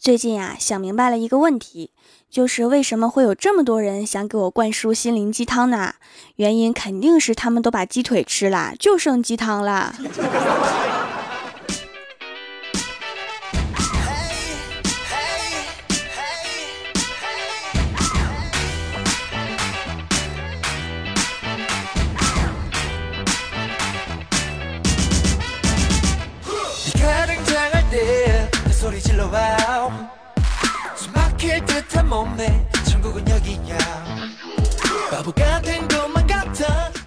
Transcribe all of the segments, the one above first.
最近啊，想明白了一个问题，就是为什么会有这么多人想给我灌输心灵鸡汤呢？原因肯定是他们都把鸡腿吃了，就剩鸡汤了。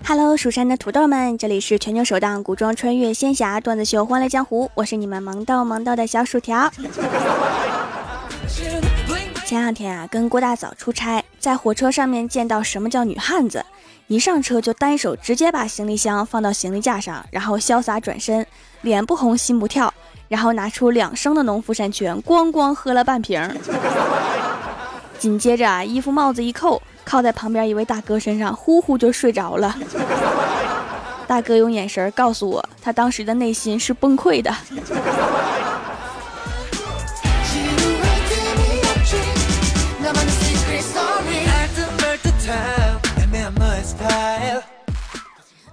Hello，蜀山的土豆们，这里是全球首档古装穿越仙侠段子秀《欢乐江湖》，我是你们萌逗萌逗的小薯条。前两天啊，跟郭大嫂出差，在火车上面见到什么叫女汉子，一上车就单手直接把行李箱放到行李架上，然后潇洒转身，脸不红心不跳。然后拿出两升的农夫山泉，咣咣喝了半瓶。紧接着啊，衣服帽子一扣，靠在旁边一位大哥身上，呼呼就睡着了。大哥用眼神告诉我，他当时的内心是崩溃的。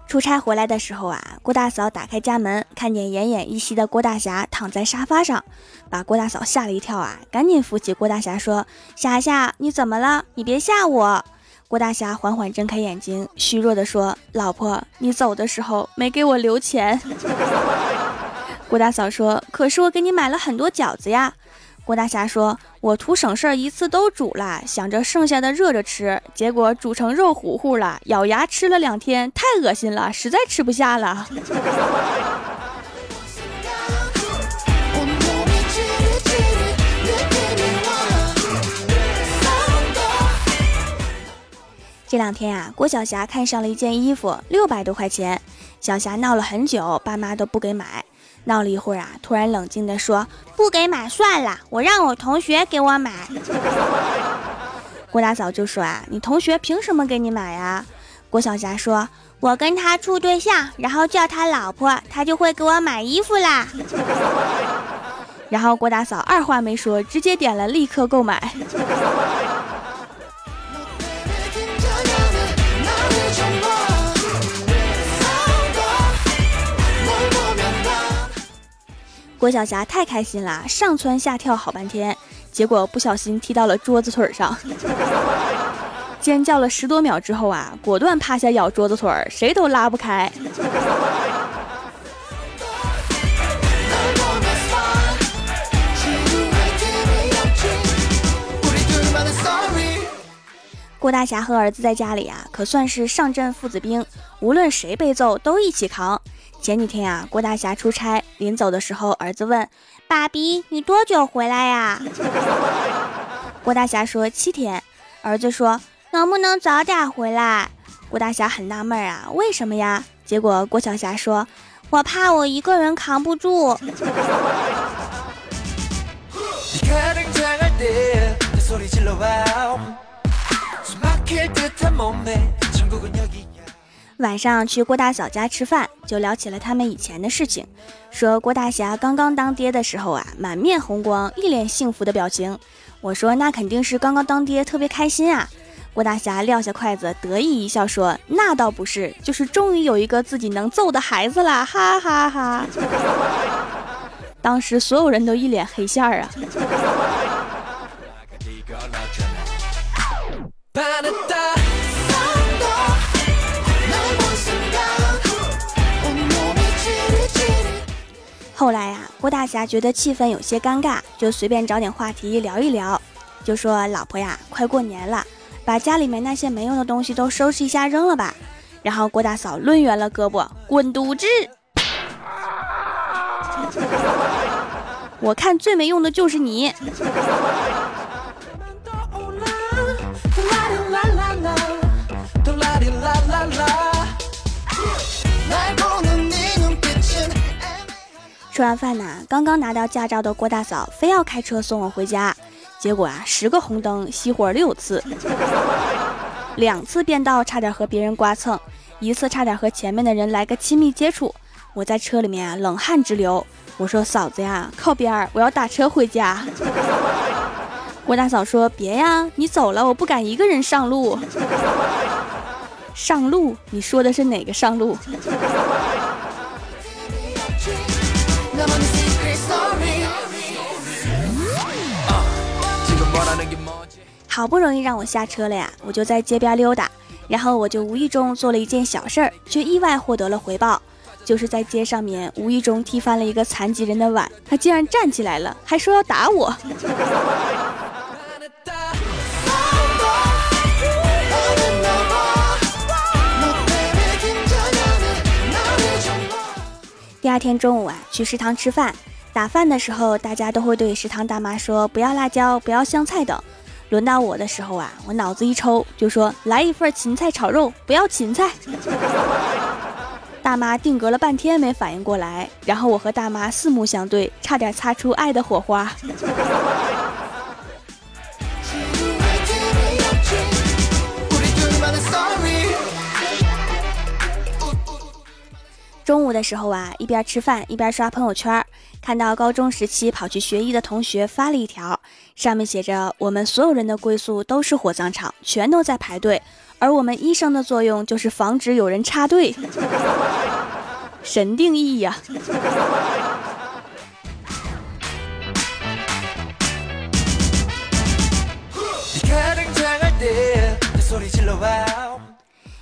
出差回来的时候啊，郭大嫂打开家门，看见奄奄一息的郭大侠躺在沙发上，把郭大嫂吓了一跳啊，赶紧扶起郭大侠说：“霞霞，你怎么了？你别吓我。”郭大侠缓缓睁开眼睛，虚弱的说：“老婆，你走的时候没给我留钱。” 郭大嫂说：“可是我给你买了很多饺子呀。”郭大侠说：“我图省事儿，一次都煮了，想着剩下的热着吃，结果煮成肉糊糊了，咬牙吃了两天，太恶心了，实在吃不下了。这两天呀，郭晓霞看上了一件衣服，六百多块钱，小霞闹了很久，爸妈都不给买。闹了一会儿啊，突然冷静地说：“不给买算了，我让我同学给我买。”郭大嫂就说：“啊，你同学凭什么给你买呀？”郭晓霞说：“我跟他处对象，然后叫他老婆，他就会给我买衣服啦。”然后郭大嫂二话没说，直接点了立刻购买。郭晓霞太开心了，上蹿下跳好半天，结果不小心踢到了桌子腿上，尖叫了十多秒之后啊，果断趴下咬桌子腿儿，谁都拉不开。郭大侠和儿子在家里啊，可算是上阵父子兵，无论谁被揍都一起扛。前几天呀，郭大侠出差，临走的时候，儿子问：“爸比，你多久回来呀？” 郭大侠说：“七天。”儿子说：“能不能早点回来？”郭大侠很纳闷啊，为什么呀？结果郭小霞说：“我怕我一个人扛不住。”晚上去郭大嫂家吃饭，就聊起了他们以前的事情。说郭大侠刚刚当爹的时候啊，满面红光，一脸幸福的表情。我说那肯定是刚刚当爹，特别开心啊。郭大侠撂下筷子，得意一笑说：“那倒不是，就是终于有一个自己能揍的孩子了，哈哈哈。” 当时所有人都一脸黑线儿啊。后来呀，郭大侠觉得气氛有些尴尬，就随便找点话题聊一聊，就说：“老婆呀，快过年了，把家里面那些没用的东西都收拾一下，扔了吧。”然后郭大嫂抡圆了胳膊，滚犊子！我看最没用的就是你。吃完饭呢，刚刚拿到驾照的郭大嫂非要开车送我回家，结果啊，十个红灯熄火六次，两次变道差点和别人刮蹭，一次差点和前面的人来个亲密接触。我在车里面啊冷汗直流。我说嫂子呀，靠边儿，我要打车回家。郭大嫂说别呀，你走了我不敢一个人上路。上路？你说的是哪个上路？好不容易让我下车了呀，我就在街边溜达，然后我就无意中做了一件小事儿，却意外获得了回报，就是在街上面无意中踢翻了一个残疾人的碗，他竟然站起来了，还说要打我。第二天中午啊，去食堂吃饭，打饭的时候，大家都会对食堂大妈说不要辣椒，不要香菜等。轮到我的时候啊，我脑子一抽，就说来一份芹菜炒肉，不要芹菜。大妈定格了半天没反应过来，然后我和大妈四目相对，差点擦出爱的火花。中午的时候啊，一边吃饭一边刷朋友圈，看到高中时期跑去学医的同学发了一条，上面写着：“我们所有人的归宿都是火葬场，全都在排队，而我们医生的作用就是防止有人插队。”神定义呀！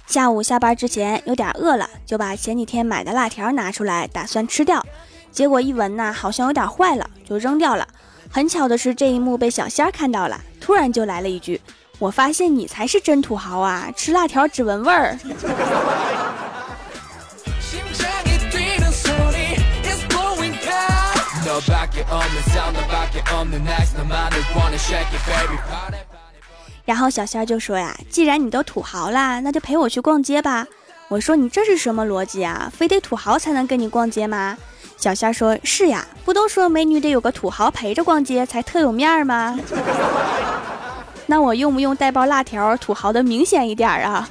下午下班之前有点饿了，就把前几天买的辣条拿出来，打算吃掉。结果一闻呢，好像有点坏了，就扔掉了。很巧的是，这一幕被小仙儿看到了，突然就来了一句：“我发现你才是真土豪啊，吃辣条只闻味儿。”然后小仙儿就说呀：“既然你都土豪啦，那就陪我去逛街吧。”我说：“你这是什么逻辑啊？非得土豪才能跟你逛街吗？”小仙说：“是呀，不都说美女得有个土豪陪着逛街才特有面儿吗？那我用不用带包辣条，土豪的明显一点啊？”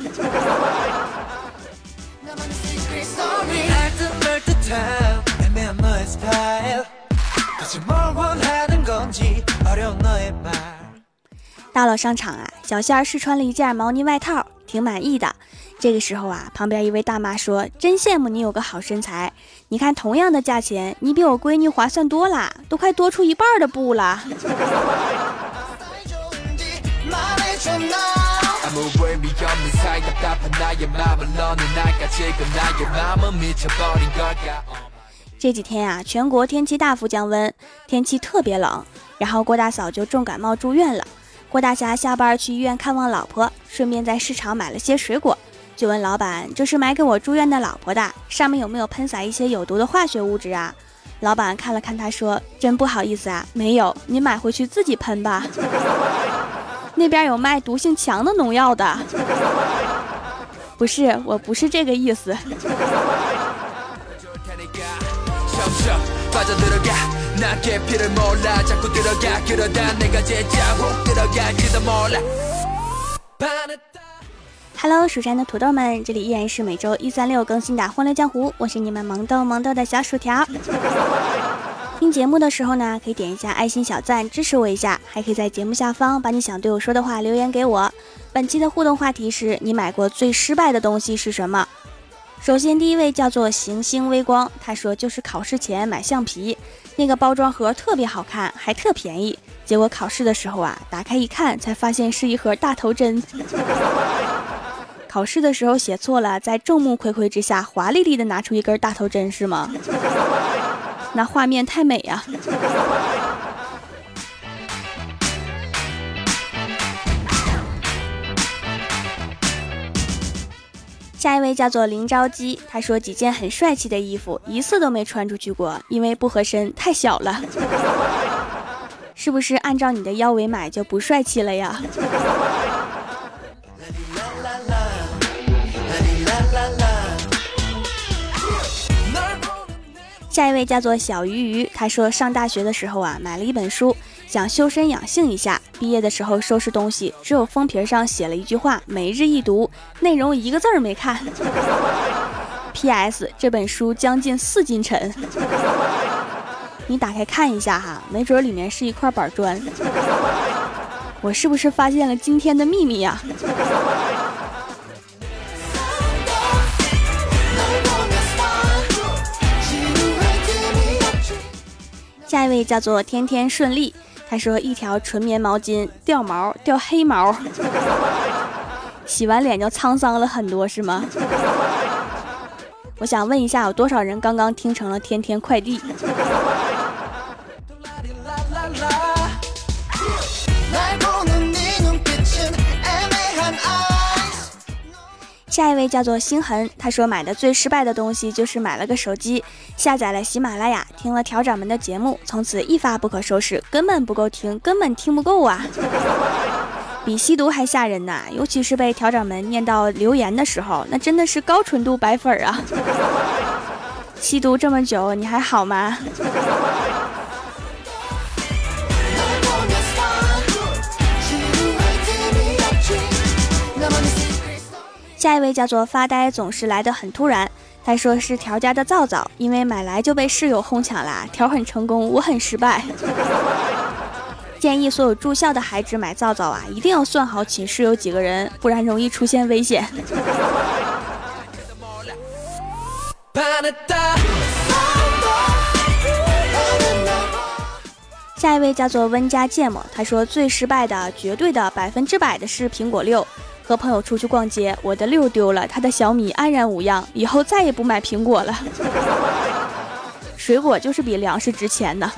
到了商场啊，小仙儿试穿了一件毛呢外套，挺满意的。这个时候啊，旁边一位大妈说：“真羡慕你有个好身材，你看同样的价钱，你比我闺女划算多啦，都快多出一半的布了。”这几天啊，全国天气大幅降温，天气特别冷，然后郭大嫂就重感冒住院了。郭大侠下班去医院看望老婆，顺便在市场买了些水果，就问老板：“这是买给我住院的老婆的，上面有没有喷洒一些有毒的化学物质啊？”老板看了看他，说：“真不好意思啊，没有，你买回去自己喷吧。那边有卖毒性强的农药的。”不是，我不是这个意思。Hello，蜀山的土豆们，这里依然是每周一、三、六更新的《欢乐江湖》，我是你们萌豆萌豆的小薯条。听节目的时候呢，可以点一下爱心小赞支持我一下，还可以在节目下方把你想对我说的话留言给我。本期的互动话题是你买过最失败的东西是什么？首先，第一位叫做行星微光，他说就是考试前买橡皮，那个包装盒特别好看，还特便宜。结果考试的时候啊，打开一看，才发现是一盒大头针。考试的时候写错了，在众目睽睽之下，华丽丽的拿出一根大头针是吗？那画面太美呀。下一位叫做林昭基，他说几件很帅气的衣服，一次都没穿出去过，因为不合身，太小了。是不是按照你的腰围买就不帅气了呀？下一位叫做小鱼鱼，他说上大学的时候啊，买了一本书，想修身养性一下。毕业的时候收拾东西，只有封皮上写了一句话，每日一读，内容一个字儿没看。P.S. 这本书将近四斤沉。你打开看一下哈，没准里面是一块板砖。我是不是发现了惊天的秘密呀？下一位叫做天天顺利，他说一条纯棉毛巾掉毛掉黑毛，洗完脸就沧桑了很多是吗？我想问一下，有多少人刚刚听成了天天快递？下一位叫做星痕，他说买的最失败的东西就是买了个手机，下载了喜马拉雅，听了调掌门的节目，从此一发不可收拾，根本不够听，根本听不够啊！比吸毒还吓人呐，尤其是被调掌门念到留言的时候，那真的是高纯度白粉啊！吸毒这么久，你还好吗？下一位叫做发呆，总是来的很突然。他说是条家的皂皂，因为买来就被室友哄抢啦。条很成功，我很失败。建议所有住校的孩子买皂皂啊，一定要算好寝室有几个人，不然容易出现危险。下一位叫做温家芥末，他说最失败的、绝对的、百分之百的是苹果六。和朋友出去逛街，我的六丢了，他的小米安然无恙，以后再也不买苹果了。水果就是比粮食值钱呢。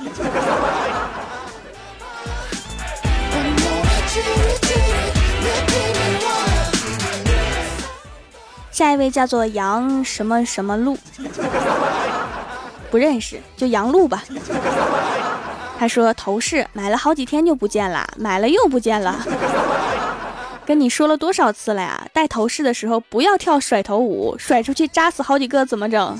下一位叫做杨什么什么路，不认识，就杨路吧。他说头饰买了好几天就不见了，买了又不见了。跟你说了多少次了呀？戴头饰的时候不要跳甩头舞，甩出去扎死好几个怎么整？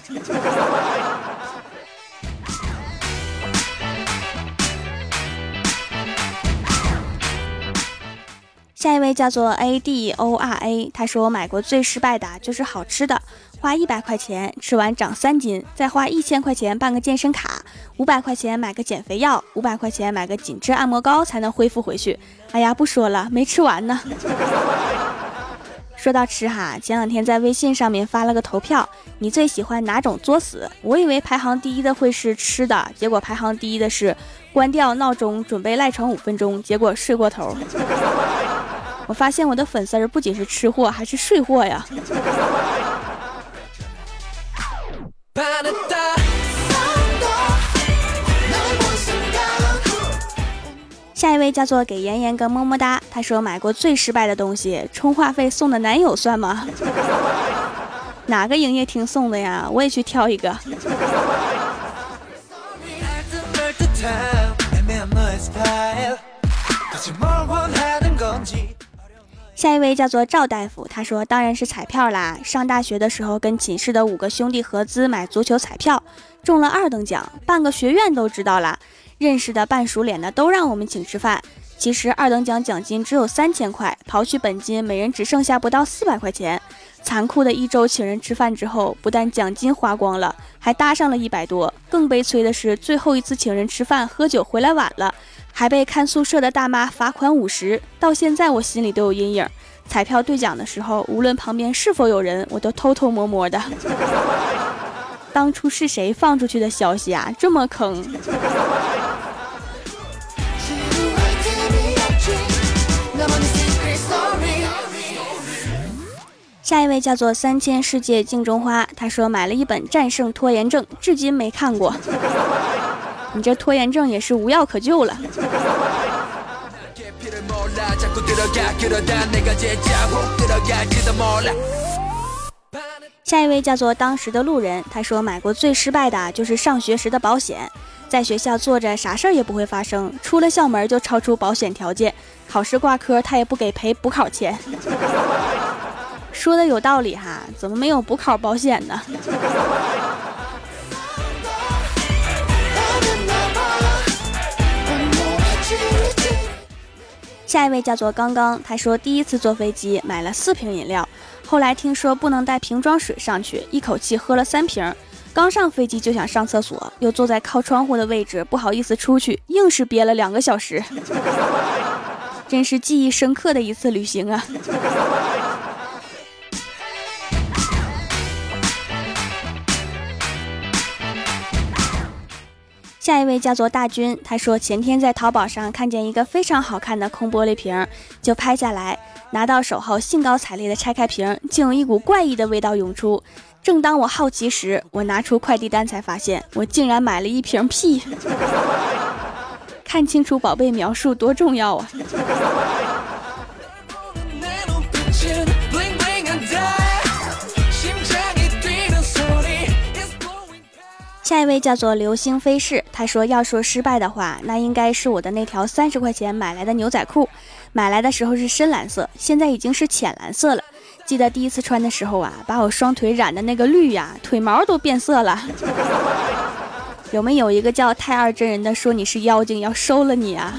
下一位叫做 A D O R A，他说我买过最失败的就是好吃的。花一百块钱吃完长三斤，再花一千块钱办个健身卡，五百块钱买个减肥药，五百块钱买个紧致按摩膏才能恢复回去。哎呀，不说了，没吃完呢。说到吃哈，前两天在微信上面发了个投票，你最喜欢哪种作死？我以为排行第一的会是吃的，结果排行第一的是关掉闹钟准备赖床五分钟，结果睡过头。我发现我的粉丝儿不仅是吃货，还是睡货呀。下一位叫做给妍妍个么么哒，他说买过最失败的东西，充话费送的男友算吗？哪个营业厅送的呀？我也去挑一个。下一位叫做赵大夫，他说当然是彩票啦。上大学的时候，跟寝室的五个兄弟合资买足球彩票，中了二等奖，半个学院都知道了。认识的半熟脸的都让我们请吃饭。其实二等奖奖金只有三千块，刨去本金，每人只剩下不到四百块钱。残酷的一周请人吃饭之后，不但奖金花光了，还搭上了一百多。更悲催的是，最后一次请人吃饭喝酒回来晚了。还被看宿舍的大妈罚款五十，到现在我心里都有阴影。彩票兑奖的时候，无论旁边是否有人，我都偷偷摸摸的。当初是谁放出去的消息啊？这么坑！下一位叫做三千世界镜中花，他说买了一本《战胜拖延症》，至今没看过。你这拖延症也是无药可救了。下一位叫做当时的路人，他说买过最失败的就是上学时的保险，在学校坐着啥事儿也不会发生，出了校门就超出保险条件，考试挂科他也不给赔补考钱。说的有道理哈，怎么没有补考保险呢？下一位叫做刚刚，他说第一次坐飞机买了四瓶饮料，后来听说不能带瓶装水上去，一口气喝了三瓶。刚上飞机就想上厕所，又坐在靠窗户的位置，不好意思出去，硬是憋了两个小时，真是记忆深刻的一次旅行啊！下一位叫做大军，他说前天在淘宝上看见一个非常好看的空玻璃瓶，就拍下来，拿到手后兴高采烈的拆开瓶，竟有一股怪异的味道涌出。正当我好奇时，我拿出快递单才发现，我竟然买了一瓶屁。看清楚宝贝描述多重要啊！下一位叫做流星飞逝，他说要说失败的话，那应该是我的那条三十块钱买来的牛仔裤，买来的时候是深蓝色，现在已经是浅蓝色了。记得第一次穿的时候啊，把我双腿染的那个绿呀，腿毛都变色了。有没有一个叫太二真人的说你是妖精要收了你啊？